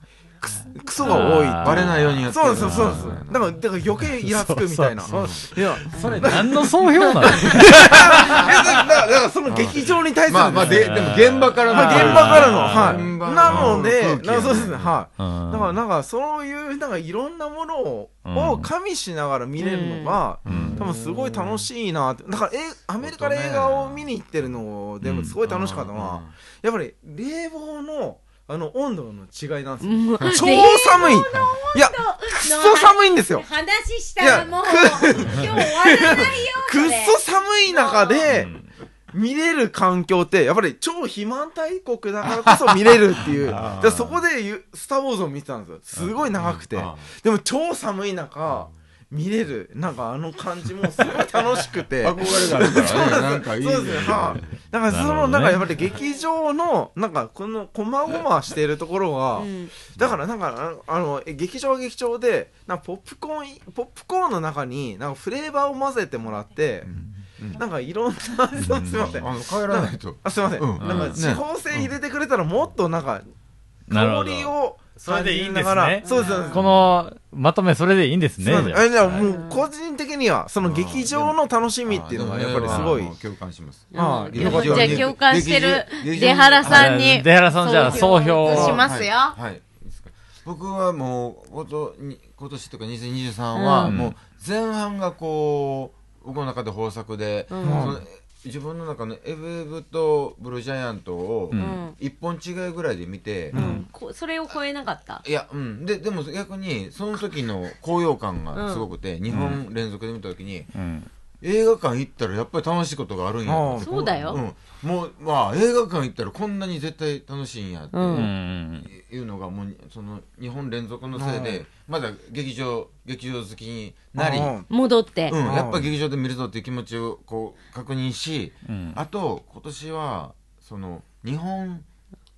クスクソが多いバレないようにやってるそうそうそうそう。だからだから余計イラつくみたいな。そうそういやそれ何の総評なのだからだからその劇場に対するまあまあででも現場からの。まあ現場からのはい。現場なのでなそうですねはい。うん。だからなんかそういうなんかいろんなものを,、うん。を加味しながら見れるのが、うん。多分すごい楽しいなって。だからえアメリカで映画を見に行ってるのでもすごい楽しかったのは、やっぱり冷房のあの温度の違いなんですよ、うん。超寒い。いやくそ寒いんですよ。話したらもう 今日終わらないよくっそ寒い中でうん。見れる環境ってやっぱり超肥満大国だからこそ見れるっていう。そこでゆ「スター・ウォーズ」を見てたんですよ。すごい長くて。あでも超寒い中見れる。なんかあの感じもすごい楽しくて。憧れがあるからね。なんかいいそうです。ねはい。だからそのね。なんかやっぱり劇場のなんかこのこまごましているところが、うん。だからなんかああのえ劇場は劇場でなポップコーンポップコーンの中になんかフレーバーを混ぜてもらって、なんかいろんなそうすいません。あの帰らないと。あすいません、うん。なんかうん。地方性入れてくれたらもっとなんか香りをそれでいいんです感じながらねそうですそうです。このまとめそれでいいんですね。じゃあ。あじゃあもう個人的にはその劇場の楽しみっていうのがやっぱりすごい。共感します。あうん。じゃあ共感してる出原さんあに出原さんじゃあ総評を。しますよ。はい、僕はもうことに今年とか2023はうん。もう前半がこう僕の中で豊作で、うん自分の中のエブブとブルージャイアントをうん。うん一本違いぐらいで見て、うん。こそれを超えなかった？いや、うん。で、でも逆に、その時の高揚感がすごくて、2本連続で見た時に、うん。映画館行ったらやっぱり楽しいことがあるんやああそうだようん。もう、まあ、映画館行ったらこんなに絶対楽しいんやって。いうのが、もう、その、2本連続のせいで、まだ劇場、劇場好きになり、うん戻ってうん、やっぱ劇場で見るぞっていう気持ちをこう確認し、うん。あと今年はその日本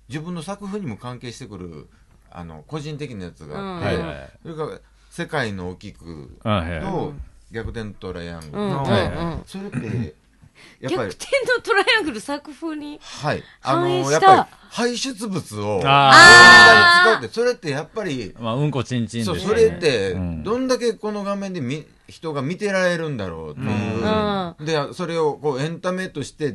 自分の作風にも関係してくるあの個人的なやつがあって。それから「世界の大きく」。と「逆転トライアングル」うんうんはいうんそれって やっぱり。逆転のトライアングル作風にはい。あ反映しのやったぱり排出物をあ使うってそれってやっぱりまあ、うんこちんちんですそうそれってうん。どんだけこの画面でみ人が見てられるんだろうっていう、うん。でそれをこうエンタメとして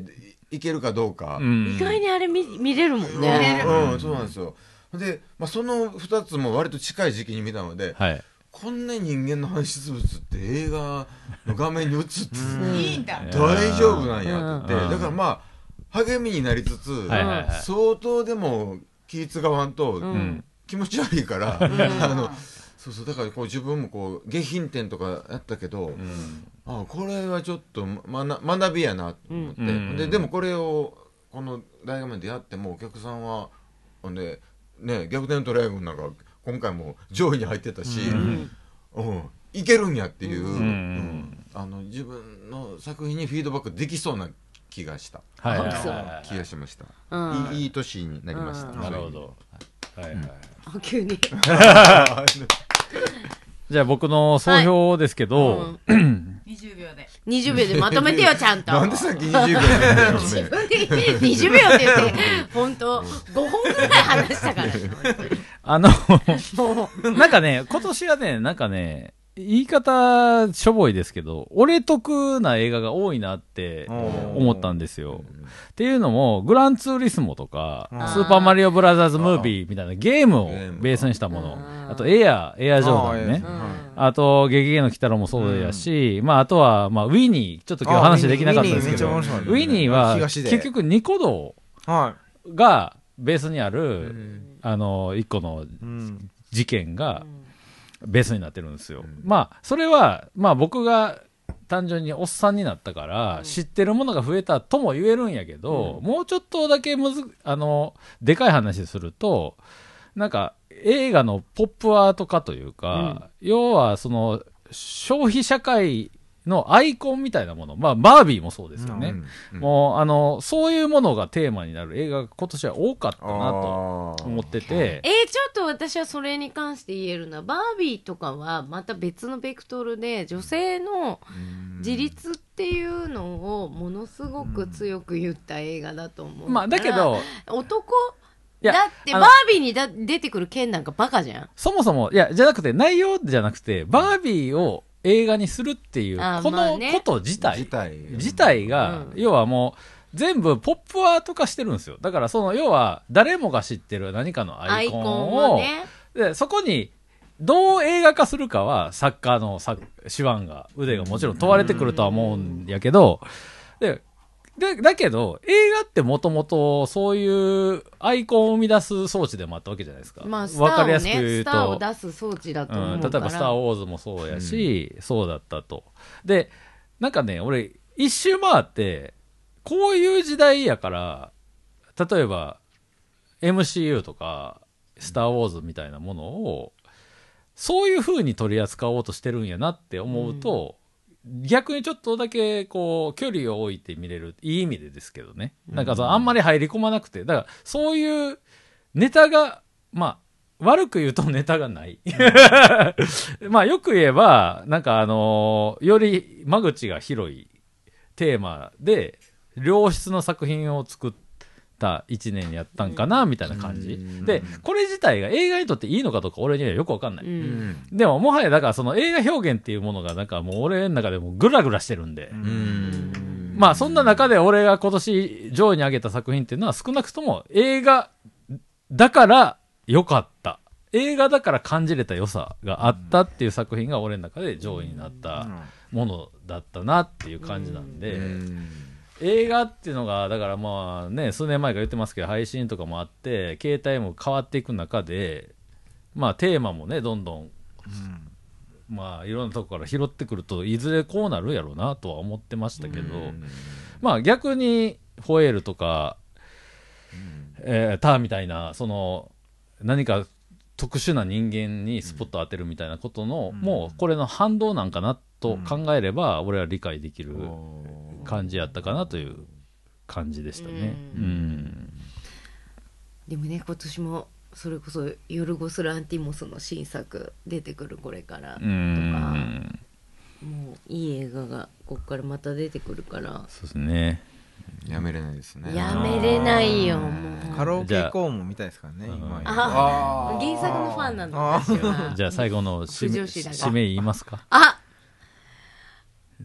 いけるかどうか、うん。意外にあれ見見れるもんうんね。うん、そうなんですよ。で、まあ、その2つも割と近い時期に見たので、はい。こんな人間の排出物って映画の画面に映っていいんだ。大丈夫なんやってだからまあ励みになりつつ、はいはいはい。相当でも気使わんと、うん。気持ち悪いから、あのそうそうだからこう自分もこう下品点とかやったけど、うん。あこれはちょっとまな学びやなと思って、うん。ででもこれをこの大画面でやってもお客さんはほんでね逆転トライアングルなんか今回も上位に入ってたし、うん。いけるんやっていう、ん。うん。あの自分の作品にフィードバックできそうな気がした。はいはいそう。は気がしました、うん。いい年になりました、うん。い。なるほど。はいはい。あ急に じゃあ僕の総評ですけど、20秒で。20秒でまとめてよちゃんと。なんでさっき20秒なんだよ自分で。20秒って言って。本当5本ぐらい話したから。あの、なんかね、今年はね、なんかね、言い方しょぼいですけど、俺得な映画が多いなって思ったんですよ。っていうのも、グランツーリスモとか、スーパーマリオブラザーズムービーみたいなゲームをベースにしたもの。あ。と、エア、エアジョーダンねあ。と、ゲゲゲの鬼太郎もそうやし、まあ、あとは、まあ、ウィニー、ちょっと今日話できなかったですけど、ウィニーは、結局、ニコ動はがベースにある、いあの、一個のうん。事件がベースになってるんですよ。まあ、それは、まあ僕が単純におっさんになったから、知ってるものが増えたとも言えるんやけど、もうちょっとだけむず、あの、でかい話すると、なんか映画のポップアート化というか、要はその消費社会のアイコンみたいなもの、まあバービーもそうですよね。うんもう、あの、そういうものがテーマになる映画が今年は多かったなと思ってて。え、ー、ちょっと私はそれに関して言えるのはバービーとかはまた別のベクトルで女性の自立っていうのをものすごく強く言った映画だと思うからまあだけど、男いやだってバービーにだ出てくる剣なんかバカじゃん。そもそも、いや、じゃなくて、内容じゃなくて、バービーを映画にするっていう、あーこのまあね。こと自体、自体。自体が、うん。要はもう、全部ポップアート化してるんですよ。だから、その、要は、誰もが知ってる何かのアイコンアイコンを、をね。で、そこに、どう映画化するかは、サッカーのさ手腕が、腕がもちろん問われてくるとは思うんやけど、で、で、だけど、映画ってもともとそういうアイコンを生み出す装置でもあったわけじゃないですか。まあスターをわかりやすく言うねスターをと、出す装置だとうん、思うから、例えば「スター・ウォーズ」もそうやし、そうだったと。で、なんかね、俺、一周回って、こういう時代やから、例えば、MCU とか、スター・ウォーズみたいなものを、そういう風に取り扱おうとしてるんやなって思うと、逆にちょっとだけ、こう、距離を置いて見れる。いい意味でですけどね。なんかその、あんまり入り込まなくて、だから、そういうネタが、まあ、悪く言うとネタがない。まあ、よく言えば、なんかあのーより間口が広いテーマで、良質の作品を作った一年やったんかな、みたいな感じ。で、これ自体が映画にとっていいのかどうか俺にはよくわかんない。ううんんでも、もはやだからその映画表現っていうものがなんかもう俺の中でもグラグラしてるんで。うんまあそんな中で俺が今年上位に上げた作品っていうのは少なくとも映画だから良かった。映画だから感じれた良さがあったっていう作品が俺の中で上位になったものだったなっていう感じなんで、うん映画っていうのがだからまあね数年前から言ってますけど配信とかもあって携帯も変わっていく中でまあテーマもねどんどんまあいろんなとこから拾ってくるといずれこうなるやろうなとは思ってましたけど、まあ逆にフォエールとか、えーターみたいなその何か特殊な人間にスポット当てるみたいなことの、もうこれの反動なんかなと考えれば、俺は理解できる感じやったかなという感じでしたね。でもね今年もそれこそヨルゴス・ランティモスの新作出てくるこれからとか、うん。もういい映画がこっからまた出てくるから、そうですね。やめれないですね。やめれないよもう。カラオケ行こうも見たいですからね今あ原作のファンなの私は。じゃあ最後の締め締め言いますか？あ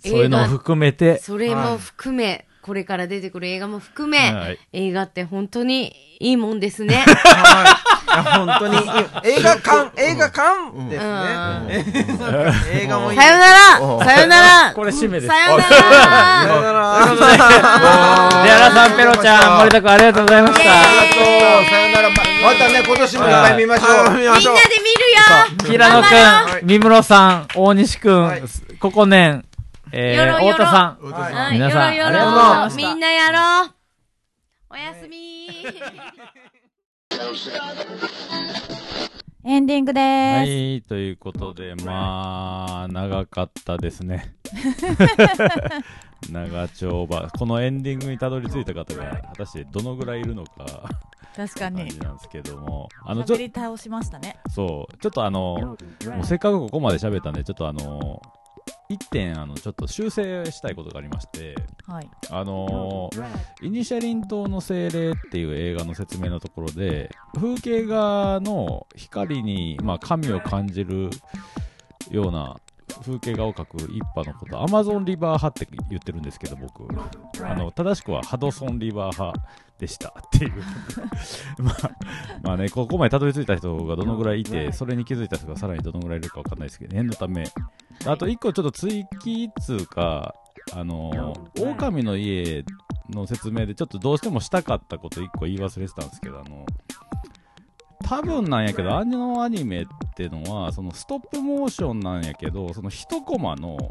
そういうのも含めて、それも含め、これから出てくる映画も含め、はい。映画って本当にいいもんですね。はい。本当に。映画館映画館ですうん。ね映画もいいさよなら。さよならこれ締めです。さよなさよら。ならデアラさん、ペロちゃん、森田君ありがとうございました。イエーイ。さよなら。ままたね今年もいっぱい見ましょう。はい。見ましょうみんなで見るよ。平野頑張くん、三室さん、大西くんはい、ここねん、えー、よろよろ太田さん、はい。皆さんよろよろありがとうございましたみんなやろう。おやすみ。エンディングです。い、ということで、まあ、長かったですね。長丁場。このエンディングにたどり着いた方が、果たしてどのぐらいいるのか、確かに。感じ。なんですけども、あの、ちょっ喋り倒しましたね。と、そう、ちょっとあの、もうせっかくここまで喋ったんで、ちょっとあの、一点、あの、ちょっと修正したいことがありまして、はい。あのイニシャリン島の精霊っていう映画の説明のところで、風景画の光に、まあ、神を感じるような風景画を描く一派のこと、アマゾンリバー派って言ってるんですけど、僕。あの、正しくはハドソンリバー派でしたっていう。まあ、まあね、ここまでたどり着いた人がどのぐらいいて、それに気づいた人がさらにどのぐらいいるかわかんないですけど、念のため。あと一個ちょっと追記っつうか、あのー、狼の家の説明でちょっとどうしてもしたかったこと一個言い忘れてたんですけど、あの、多分なんやけど、あのアニメっていうのは、そのストップモーションなんやけど、その一コマのはい。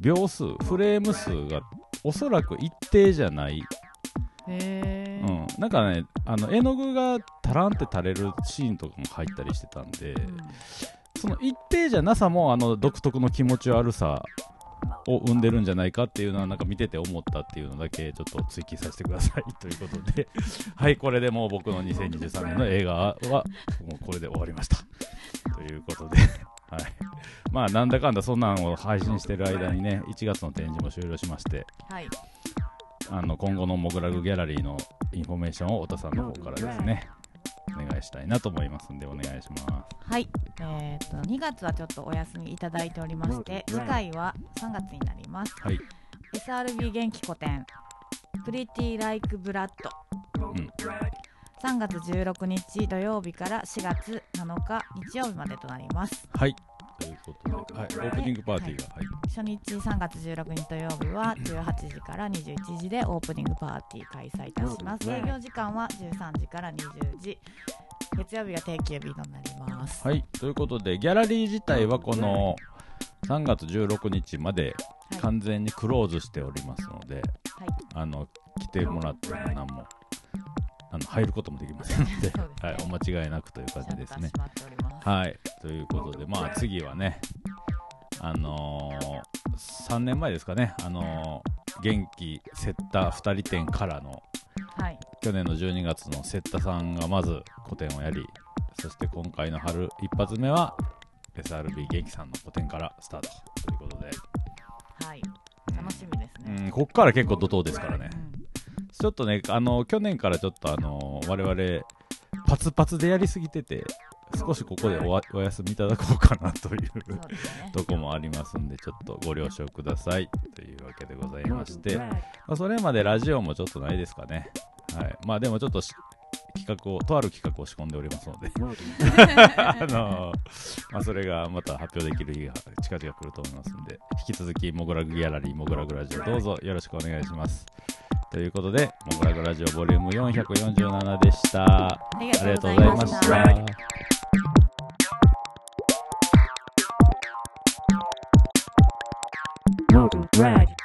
秒数、フレーム数がおそらく一定じゃない。へー。うん。なんかね、あの、絵の具がタランって垂れるシーンとかも入ったりしてたんで、うんその一定じゃなさもあの独特の気持ち悪さを生んでるんじゃないかっていうのはなんか見てて思ったっていうのだけちょっと追記させてくださいということで はいこれでもう僕の2023年の映画はもうこれで終わりましたということで はいまあなんだかんだそんなんを配信してる間にね1月の展示も終了しましてはい。あの今後のモグラグギャラリーのインフォメーションを太田さんの方からですねお願いしたいなと思いますんでお願いしますはい。えっと、2月はちょっとお休みいただいておりまして、次回は3月になります。はい SRBGENk 個展、Pretty Like Blood。うん3月16日土曜日から4月7日日曜日までとなります。はいということで、はい、オープニングパーティーが、はい。初日3月16日土曜日は18時から21時でオープニングパーティー開催いたします。営業時間は13時から20時。月曜日が定休日となります。はい、ということで、ギャラリー自体はこの3月16日まではい。完全にクローズしておりますので、はい。あの来てもらっても何もあの入ることもできませんので ねはい、お間違いなくという感じですね。はい、ということで、まあ次はね、あのー、3年前ですかね、あのー元気セッター2人展からのはい。去年の12月のセッタさんがまず個展をやりそして今回の春一発目は SRB 元気さんの個展からスタートということで、はい。楽しみですうね。ん、こっから結構怒涛ですからねうんちょっとね、あの、去年からちょっとあの、我々、パツパツでやりすぎてて、少しここでおお休みいただこうかなという、ね、とこもありますんで、ちょっとご了承ください。というわけでございまして、まあ、それまでラジオもちょっとないですかね。はい。まあでもちょっと企画を、とある企画を仕込んでおりますので。あのー、まあ、それがまた発表できる日が近々来ると思いますんで、引き続き、モグラグギャラリー、モグラグラジオ、どうぞよろしくお願いします。ということで、モグラグラジオボリューム447でした。ありがとうございました。Morgan Rag.